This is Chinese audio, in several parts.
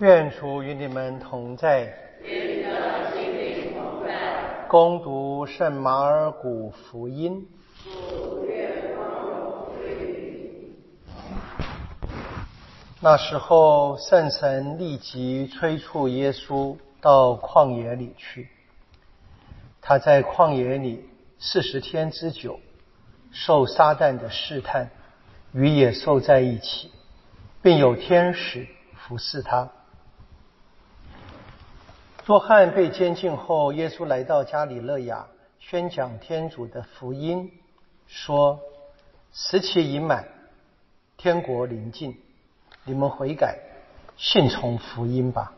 愿主与你们同在。与你的心灵同在。恭读圣马尔谷福音。那时候，圣神立即催促耶稣到旷野里去。他在旷野里四十天之久，受撒旦的试探，与野兽在一起，并有天使服侍他。约翰被监禁后，耶稣来到加里勒亚，宣讲天主的福音，说：“时期已满，天国临近，你们悔改，信从福音吧。”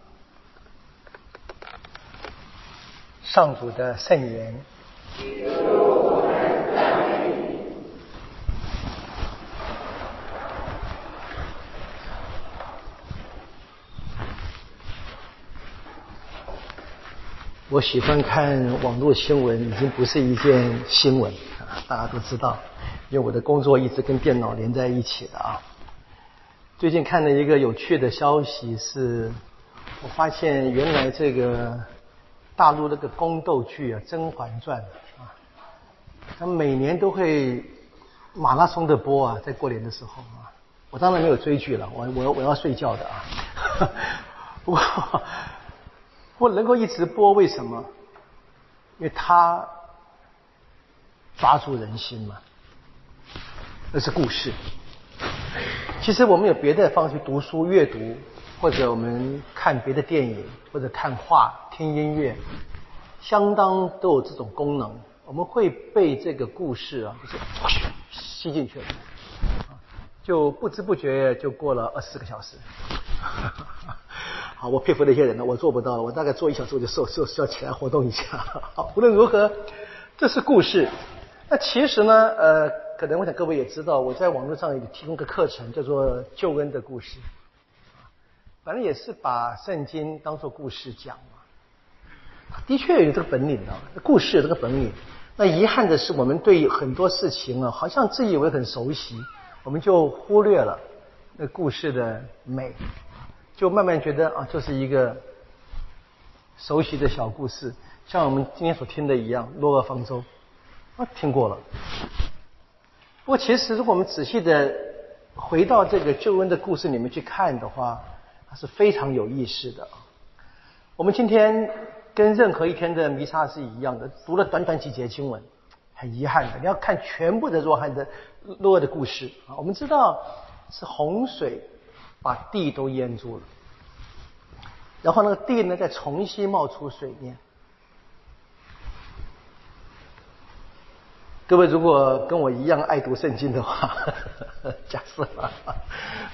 上主的圣言。我喜欢看网络新闻，已经不是一件新闻啊，大家都知道，因为我的工作一直跟电脑连在一起的啊。最近看了一个有趣的消息，是我发现原来这个大陆那个宫斗剧啊，《甄嬛传》啊，它每年都会马拉松的播啊，在过年的时候啊。我当然没有追剧了，我我我要睡觉的啊。不过。不能够一直播，为什么？因为他抓住人心嘛。那是故事。其实我们有别的方式读书、阅读，或者我们看别的电影，或者看画、听音乐，相当都有这种功能。我们会被这个故事啊，就是吸进去了，就不知不觉就过了二十四个小时。好，我佩服那些人呢，我做不到，我大概做一小时我就瘦瘦要起来活动一下。好，无论如何，这是故事。那其实呢，呃，可能我想各位也知道，我在网络上也提供个课程，叫做救恩的故事。反正也是把圣经当做故事讲嘛。的确有这个本领的，故事有这个本领。那遗憾的是，我们对很多事情啊，好像自以为很熟悉，我们就忽略了那故事的美。就慢慢觉得啊，就是一个熟悉的小故事，像我们今天所听的一样，《落厄方舟》啊，听过了。不过，其实如果我们仔细的回到这个救恩的故事里面去看的话，它是非常有意思的啊。我们今天跟任何一天的弥撒是一样的，读了短短几节经文，很遗憾的，你要看全部的若翰的落厄的故事啊。我们知道是洪水。把地都淹住了，然后那个地呢，再重新冒出水面。各位如果跟我一样爱读圣经的话，假设，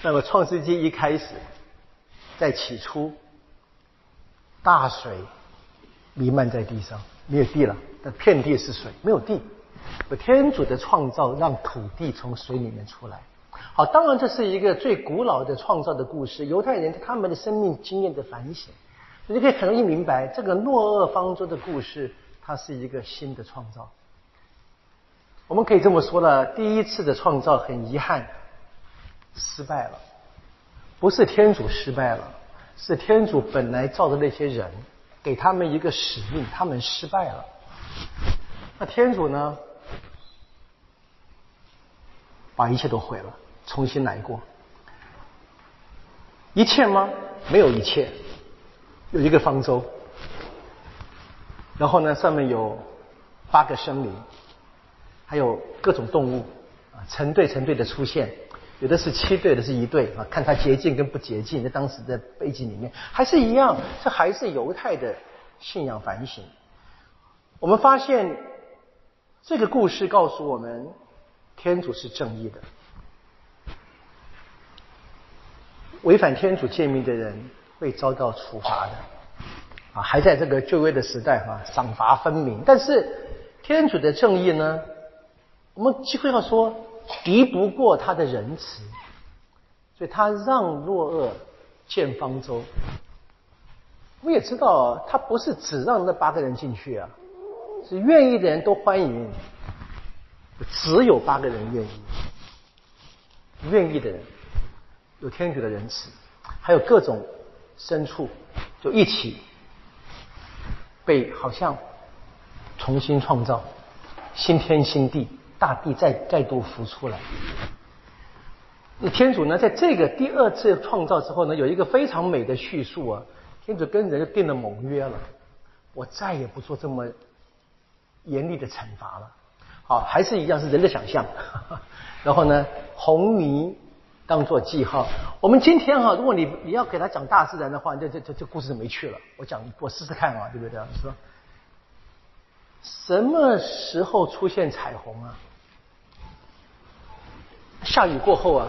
那么创世纪一开始，在起初，大水弥漫在地上，没有地了，那遍地是水，没有地。天主的创造让土地从水里面出来。好，当然这是一个最古老的创造的故事，犹太人他们的生命经验的反省，你就可以很容易明白这个诺厄方舟的故事，它是一个新的创造。我们可以这么说了，第一次的创造很遗憾失败了，不是天主失败了，是天主本来造的那些人，给他们一个使命，他们失败了。那天主呢，把一切都毁了。重新来过，一切吗？没有一切，有一个方舟，然后呢，上面有八个生灵，还有各种动物。啊，成对成对的出现，有的是七对的，是一对。啊，看它洁净跟不洁净，在当时的背景里面。还是一样，这还是犹太的信仰反省。我们发现这个故事告诉我们，天主是正义的。违反天主诫命的人会遭到处罚的，啊，还在这个旧约的时代啊，赏罚分明。但是天主的正义呢，我们几乎要说敌不过他的仁慈，所以他让若厄建方舟。我们也知道，他不是只让那八个人进去啊，是愿意的人都欢迎，只有八个人愿意，愿意的人。有天主的仁慈，还有各种牲畜，就一起被好像重新创造，新天新地，大地再再度浮出来。那天主呢，在这个第二次创造之后呢，有一个非常美的叙述啊，天主跟人就定了盟约了，我再也不做这么严厉的惩罚了。好，还是一样是人的想象。然后呢，红泥当做记号。我们今天哈，如果你你要给他讲大自然的话，这这这这故事就没趣了。我讲，我试试看啊，对不对？说什么时候出现彩虹啊？下雨过后啊，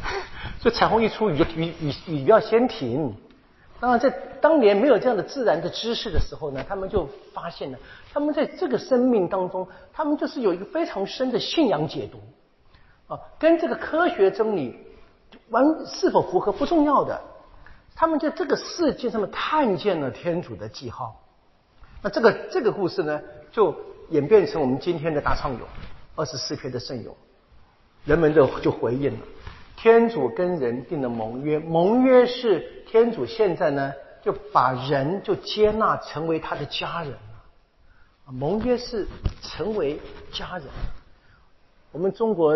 所以彩虹一出，雨雨雨雨要先停。当然，在当年没有这样的自然的知识的时候呢，他们就发现了，他们在这个生命当中，他们就是有一个非常深的信仰解读啊，跟这个科学真理完是否符合不重要的，他们在这个世界上面看见了天主的记号。那这个这个故事呢，就演变成我们今天的大唱咏二十四篇的圣咏，人们就就回应了。天主跟人定的盟约，盟约是天主现在呢就把人就接纳成为他的家人了。盟约是成为家人。我们中国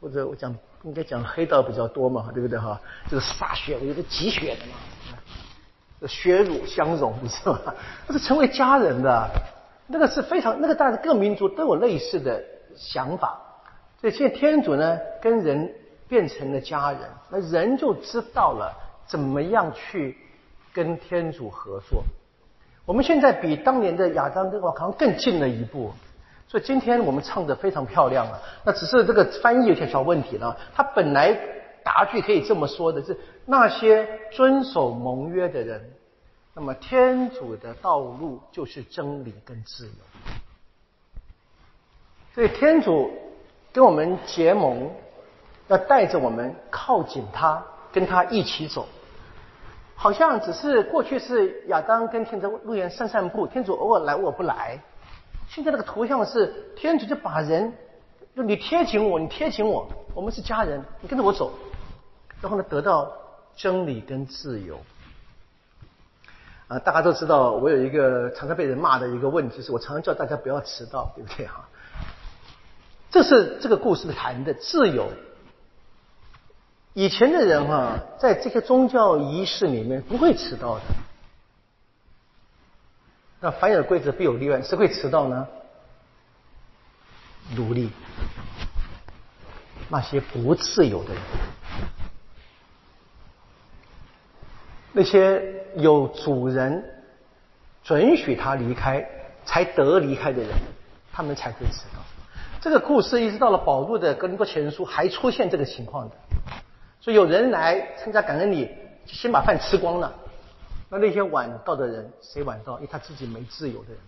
或者我讲应该讲黑道比较多嘛，对不对哈？这个歃血，有个积血的嘛，血乳相融，你知道吗？那是成为家人的，那个是非常那个，大家各民族都有类似的想法。所以现在天主呢跟人。变成了家人，那人就知道了怎么样去跟天主合作。我们现在比当年的亚当跟瓦康更近了一步，所以今天我们唱的非常漂亮啊。那只是这个翻译有些小问题了。他本来答句可以这么说的是：那些遵守盟约的人，那么天主的道路就是真理跟自由。所以天主跟我们结盟。要带着我们靠近他，跟他一起走，好像只是过去是亚当跟天主路沿散散步，天主偶尔来我不来。现在那个图像是天主就把人，就你贴紧我，你贴紧我，我们是家人，你跟着我走，然后呢得到真理跟自由。啊，大家都知道，我有一个常常被人骂的一个问题，是我常常叫大家不要迟到，对不对哈？这是这个故事谈的自由。以前的人哈，在这些宗教仪式里面不会迟到的。那凡有规则必有例外，谁会迟到呢？奴隶，那些不自由的人，那些有主人准许他离开才得离开的人，他们才会迟到。这个故事一直到了保罗的《格林多前书》还出现这个情况的。所以有人来参加感恩礼，先把饭吃光了。那那些晚到的人，谁晚到？因为他自己没自由的人，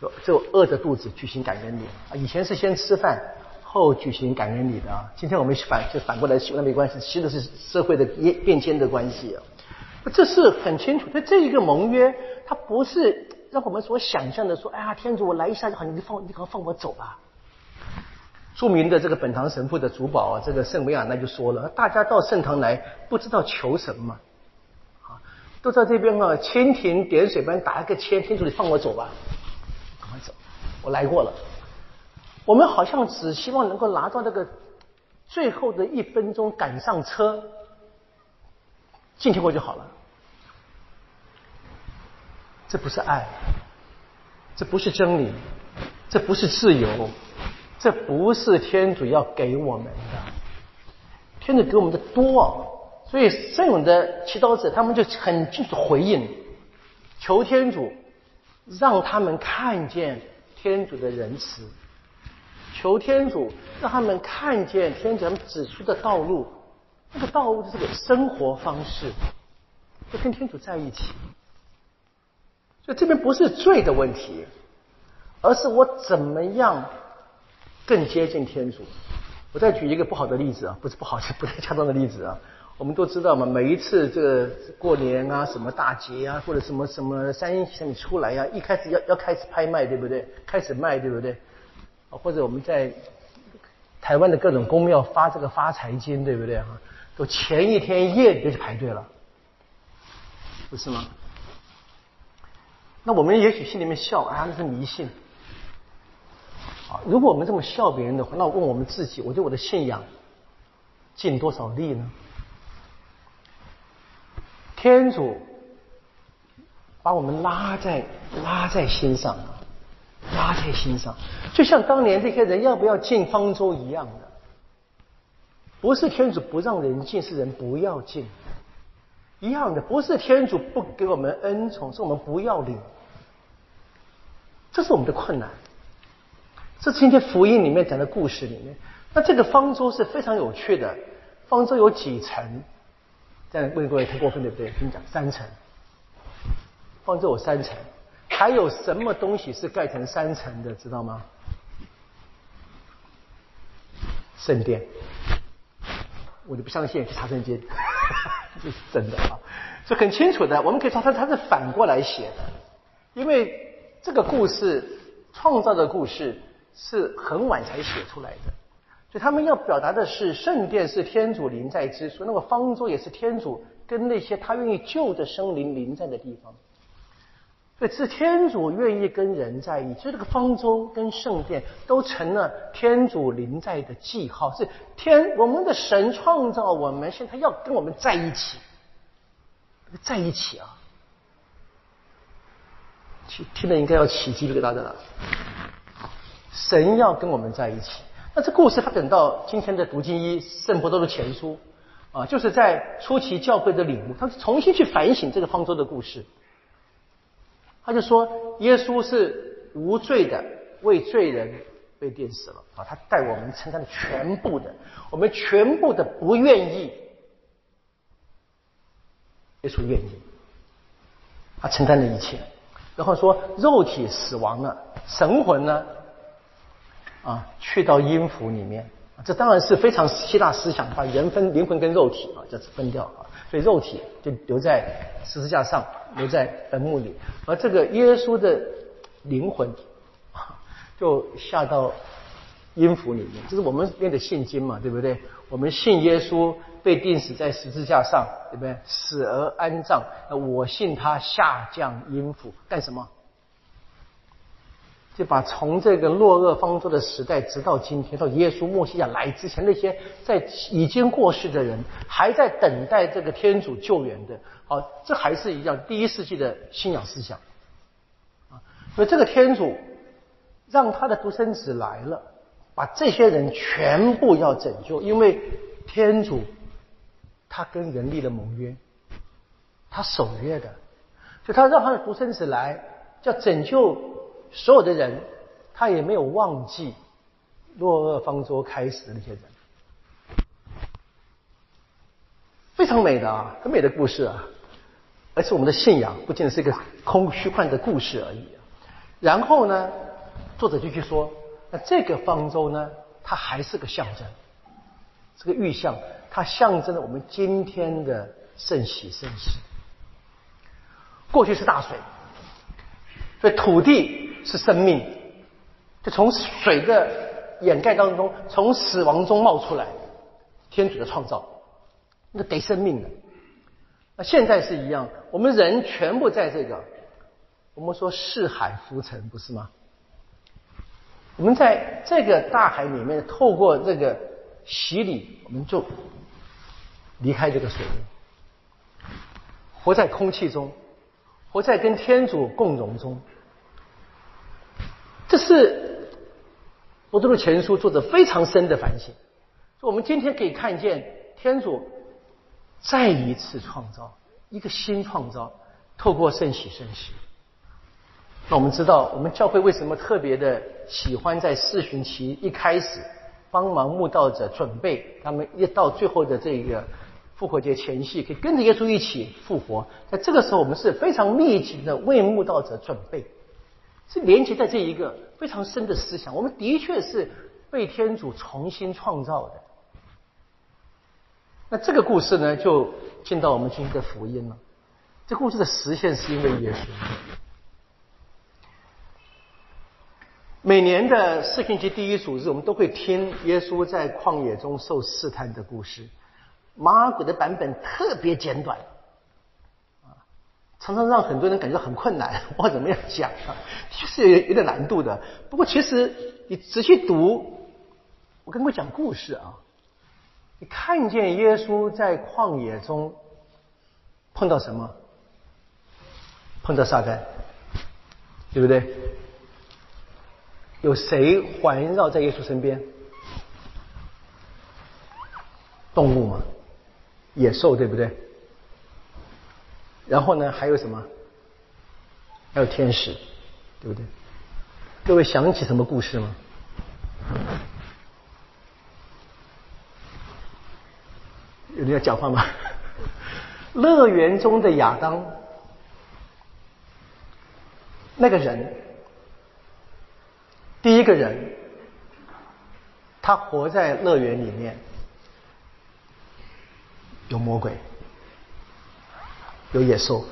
就就饿着肚子举行感恩礼啊。以前是先吃饭后举行感恩礼的啊。今天我们反就反过来修，那没关系，其实是社会的变变迁的关系啊。这是很清楚，所以这一个盟约，它不是让我们所想象的说，哎呀，天主我来一下就好，你放你赶快放我走吧。著名的这个本堂神父的主保啊，这个圣维亚那就说了：大家到圣堂来，不知道求什么，都在这边啊，蜻蜓点水般打一个签，天主你放我走吧，赶快走，我来过了。我们好像只希望能够拿到那个最后的一分钟赶上车进去过就好了。这不是爱，这不是真理，这不是自由。这不是天主要给我们的，天主给我们的多，所以圣勇的祈祷者他们就很清楚回应，求天主让他们看见天主的仁慈，求天主让他们看见天主他们指出的道路，那个道路的这个生活方式，就跟天主在一起。所以这边不是罪的问题，而是我怎么样。更接近天主。我再举一个不好的例子啊，不是不好，是不太恰当的例子啊。我们都知道嘛，每一次这个过年啊，什么大节啊，或者什么什么三星出来呀，一开始要要开始拍卖，对不对？开始卖，对不对？或者我们在台湾的各种公庙发这个发财金，对不对啊？都前一天夜里就排队了，不是吗？那我们也许心里面笑啊，那是迷信。啊，如果我们这么笑别人的话，那我问我们自己，我对我的信仰尽多少力呢？天主把我们拉在拉在心上，拉在心上，就像当年这些人要不要进方舟一样的。不是天主不让人进，是人不要进。一样的，不是天主不给我们恩宠，是我们不要领。这是我们的困难。这今天福音里面讲的故事里面，那这个方舟是非常有趣的。方舟有几层？这样问各位太过分对不对？跟你讲，三层。方舟有三层，还有什么东西是盖成三层的？知道吗？圣殿。我就不相信去查圣经，这是真的啊！这很清楚的，我们可以说他他是反过来写的，因为这个故事创造的故事是很晚才写出来的，所以他们要表达的是圣殿是天主临在之处，那么方舟也是天主跟那些他愿意救的生灵临在的地方。所以是天主愿意跟人在一起，所以这个方舟跟圣殿都成了天主临在的记号。是天，我们的神创造我们，现在要跟我们在一起，在一起啊！听听了应该要起鸡皮疙瘩的了。神要跟我们在一起，那这故事发展到今天的读经一圣伯多的前书啊，就是在初期教会的领悟，他重新去反省这个方舟的故事。他就说，耶稣是无罪的，为罪人被钉死了啊！他带我们承担了全部的，我们全部的不愿意，耶稣愿意，他承担了一切。然后说，肉体死亡了，神魂呢？啊，去到阴府里面。这当然是非常希腊思想，把人分灵魂跟肉体啊，这是分掉啊。所以肉体就留在十字架上，留在坟墓里，而这个耶稣的灵魂就下到音符里面。这是我们念的信经嘛，对不对？我们信耶稣被钉死在十字架上，对不对？死而安葬。我信他下降音符干什么？就把从这个落厄方舟的时代，直到今天，到耶稣墨西亚来之前，那些在已经过世的人，还在等待这个天主救援的，好，这还是一样第一世纪的信仰思想啊。所以这个天主让他的独生子来了，把这些人全部要拯救，因为天主他跟人立了盟约，他守约的，所以他让他的独生子来，叫拯救。所有的人，他也没有忘记落厄方舟开始的那些人，非常美的啊，很美的故事啊，而且我们的信仰不仅是一个空虚幻的故事而已。然后呢，作者就去说，那这个方舟呢，它还是个象征，这个玉象，它象征了我们今天的圣喜圣事。过去是大水，所以土地。是生命，就从水的掩盖当中，从死亡中冒出来，天主的创造，那得生命的。那现在是一样，我们人全部在这个，我们说四海浮沉，不是吗？我们在这个大海里面，透过这个洗礼，我们就离开这个水，活在空气中，活在跟天主共荣中。这是我多禄前书做的非常深的反省。我们今天可以看见天主再一次创造一个新创造，透过圣喜圣喜。那我们知道，我们教会为什么特别的喜欢在四旬期一开始帮忙慕道者准备，他们一到最后的这个复活节前夕，可以跟着耶稣一起复活。在这个时候，我们是非常密集的为慕道者准备。是连接在这一个非常深的思想，我们的确是被天主重新创造的。那这个故事呢，就进到我们今天的福音了。这故事的实现是因为耶稣。每年的四旬期第一主日，我们都会听耶稣在旷野中受试探的故事。马尔谷的版本特别简短，常常让很多人感觉到很困难。我怎么样讲啊？是有有点难度的。不过其实你仔细读，我跟各位讲故事啊，你看见耶稣在旷野中碰到什么？碰到撒旦，对不对？有谁环绕在耶稣身边？动物嘛，野兽对不对？然后呢，还有什么？还有天使，对不对？各位想起什么故事吗？有人要讲话吗？乐园中的亚当，那个人，第一个人，他活在乐园里面。有魔鬼，有野兽，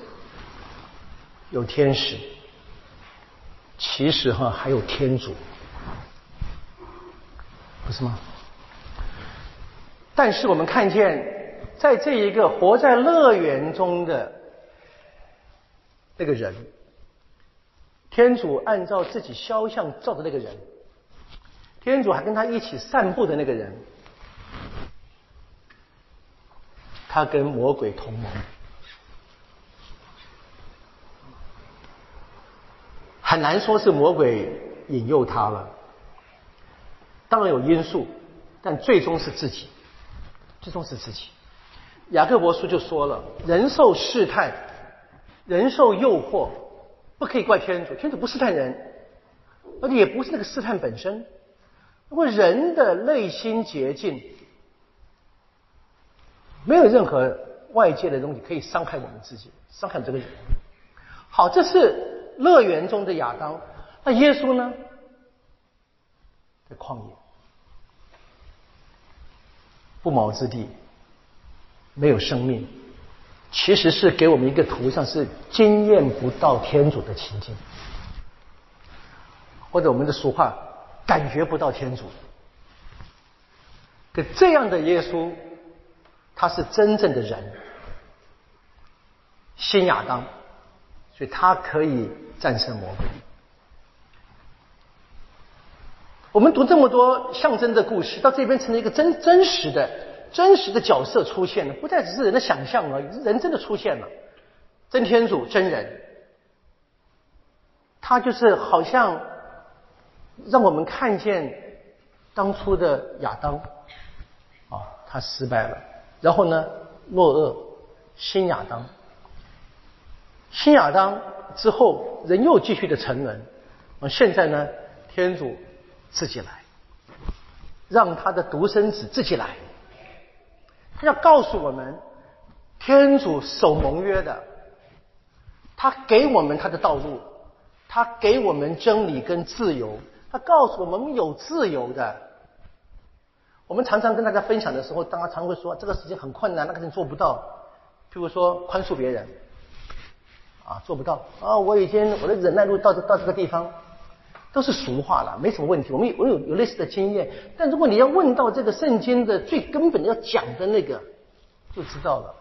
有天使，其实哈还有天主，不是吗？但是我们看见，在这一个活在乐园中的那个人，天主按照自己肖像造的那个人，天主还跟他一起散步的那个人。他跟魔鬼同盟，很难说是魔鬼引诱他了。当然有因素，但最终是自己，最终是自己。雅各伯书就说了：人受试探，人受诱惑，不可以怪天主，天主不试探人，而且也不是那个试探本身。如果人的内心洁净。没有任何外界的东西可以伤害我们自己，伤害这个人。好，这是乐园中的亚当。那耶稣呢？在旷野，不毛之地，没有生命，其实是给我们一个图像，是经验不到天主的情境，或者我们的俗话，感觉不到天主。可这样的耶稣。他是真正的人，新亚当，所以他可以战胜魔鬼。我们读这么多象征的故事，到这边成了一个真真实的、真实的角色出现了，不再只是人的想象而已，人真的出现了，真天主、真人，他就是好像让我们看见当初的亚当，啊，他失败了。然后呢，诺厄、新亚当、新亚当之后，人又继续的沉沦。而现在呢，天主自己来，让他的独生子自己来，他要告诉我们，天主守盟约的，他给我们他的道路，他给我们真理跟自由，他告诉我们有自由的。我们常常跟大家分享的时候，大家常会说这个事情很困难，那个人做不到。譬如说宽恕别人，啊，做不到啊，我已经我的忍耐度到这到这个地方，都是俗话了，没什么问题。我们我有有类似的经验，但如果你要问到这个圣经的最根本要讲的那个，就知道了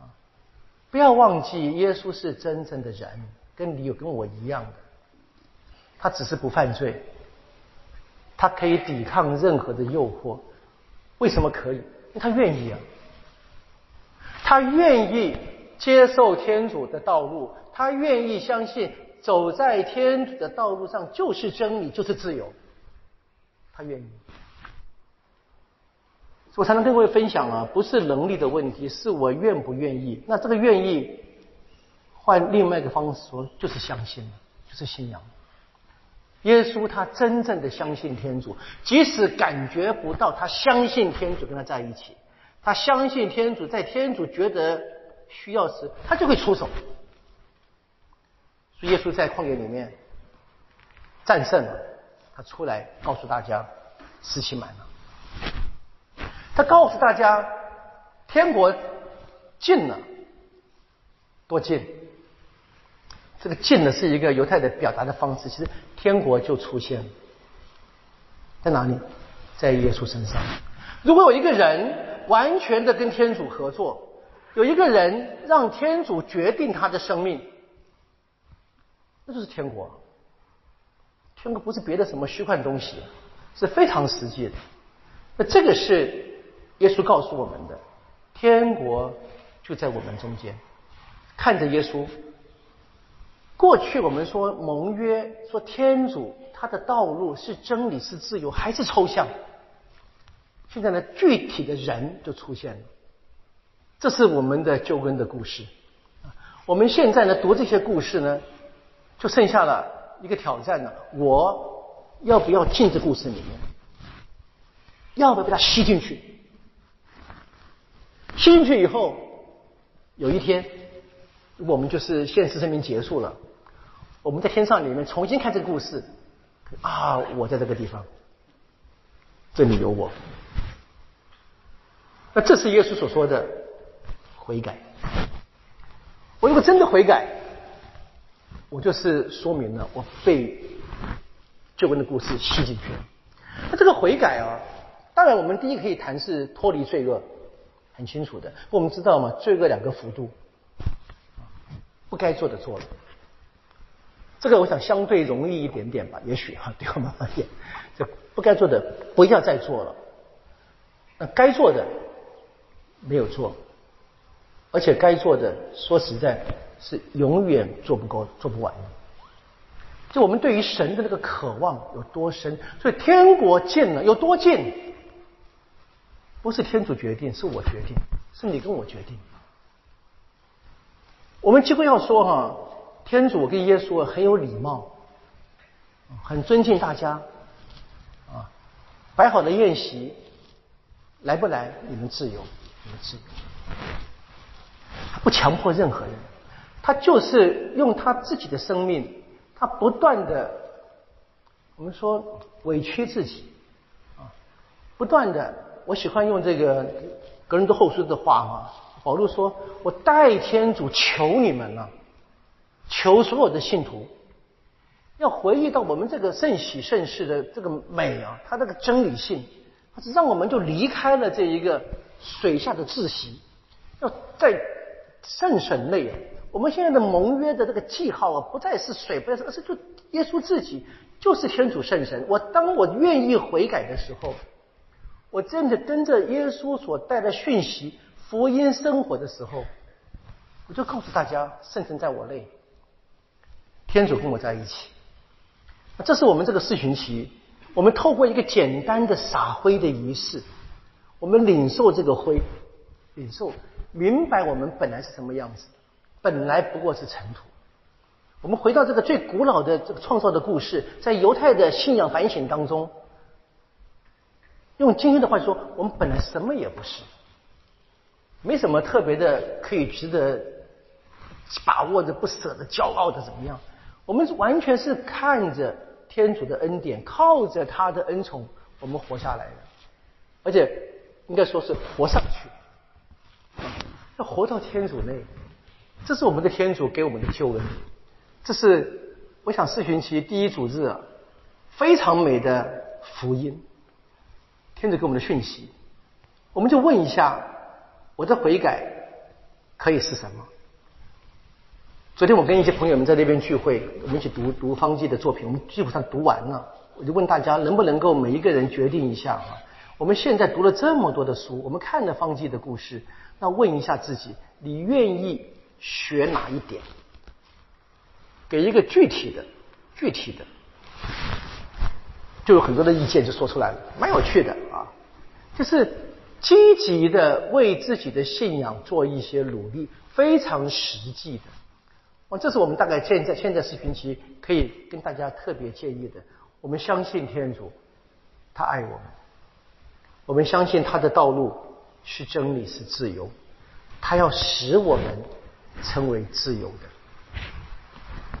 啊。不要忘记，耶稣是真正的人，跟你有跟我一样的，他只是不犯罪，他可以抵抗任何的诱惑。为什么可以？因为他愿意啊，他愿意接受天主的道路，他愿意相信走在天主的道路上就是真理，就是自由。他愿意，我才能跟各位分享啊，不是能力的问题，是我愿不愿意。那这个愿意，换另外一个方式说，就是相信，就是信仰。耶稣他真正的相信天主，即使感觉不到，他相信天主跟他在一起，他相信天主在天主觉得需要时，他就会出手。所以耶稣在旷野里面战胜了，他出来告诉大家，事情满了。他告诉大家，天国近了，多近？这个近呢，是一个犹太的表达的方式。其实天国就出现了，在哪里？在耶稣身上。如果有一个人完全的跟天主合作，有一个人让天主决定他的生命，那就是天国。天国不是别的什么虚幻东西，是非常实际的。那这个是耶稣告诉我们的，天国就在我们中间。看着耶稣，过去我们说盟约，说天主他的道路是真理，是自由，还是抽象。现在呢，具体的人就出现了，这是我们的救恩的故事。我们现在呢，读这些故事呢，就剩下了一个挑战了：我要不要进这故事里面？要不要被他吸进去？吸进去以后，有一天。我们就是现实生命结束了，我们在天上里面重新看这个故事啊！我在这个地方，这里有我。那这是耶稣所说的悔改。我如果真的悔改，我就是说明了我被救恩的故事吸进去了。那这个悔改啊，当然我们第一可以谈是脱离罪恶，很清楚的。我们知道嘛，罪恶两个幅度。不该做的做了，这个我想相对容易一点点吧，也许哈，对我们而言，这不该做的不要再做了，那该做的没有做，而且该做的说实在，是永远做不够、做不完的。就我们对于神的那个渴望有多深，所以天国近了有多近，不是天主决定，是我决定，是你跟我决定。我们几乎要说哈，天主跟耶稣很有礼貌，很尊敬大家，啊，摆好的宴席，来不来你们自由，你们自由，他不强迫任何人，他就是用他自己的生命，他不断的，我们说委屈自己，啊，不断的，我喜欢用这个格林多后书的话哈。保罗说：“我代天主求你们了，求所有的信徒，要回忆到我们这个圣喜圣事的这个美啊，它这个真理性，它是让我们就离开了这一个水下的窒息，要在圣神内。我们现在的盟约的这个记号啊，不再是水，不再是，而是就耶稣自己就是天主圣神。我当我愿意悔改的时候，我真的跟着耶稣所带的讯息。”福音生活的时候，我就告诉大家：圣神在我内，天主跟我在一起。这是我们这个四旬期，我们透过一个简单的撒灰的仪式，我们领受这个灰，领受明白我们本来是什么样子，本来不过是尘土。我们回到这个最古老的这个创造的故事，在犹太的信仰反省当中，用今天的话说，我们本来什么也不是。没什么特别的可以值得把握的、不舍的、骄傲的怎么样？我们完全是看着天主的恩典，靠着他的恩宠，我们活下来的，而且应该说是活上去，要活到天主内，这是我们的天主给我们的救恩。这是我想四旬期第一主日啊，非常美的福音，天主给我们的讯息，我们就问一下。我的悔改可以是什么？昨天我跟一些朋友们在那边聚会，我们一起读读方济的作品，我们基本上读完了。我就问大家，能不能够每一个人决定一下啊？我们现在读了这么多的书，我们看了方济的故事，那问一下自己，你愿意学哪一点？给一个具体的、具体的，就有很多的意见就说出来了，蛮有趣的啊，就是。积极的为自己的信仰做一些努力，非常实际的。哦，这是我们大概现在现在视频期可以跟大家特别建议的。我们相信天主，他爱我们。我们相信他的道路是真理，是自由。他要使我们成为自由的。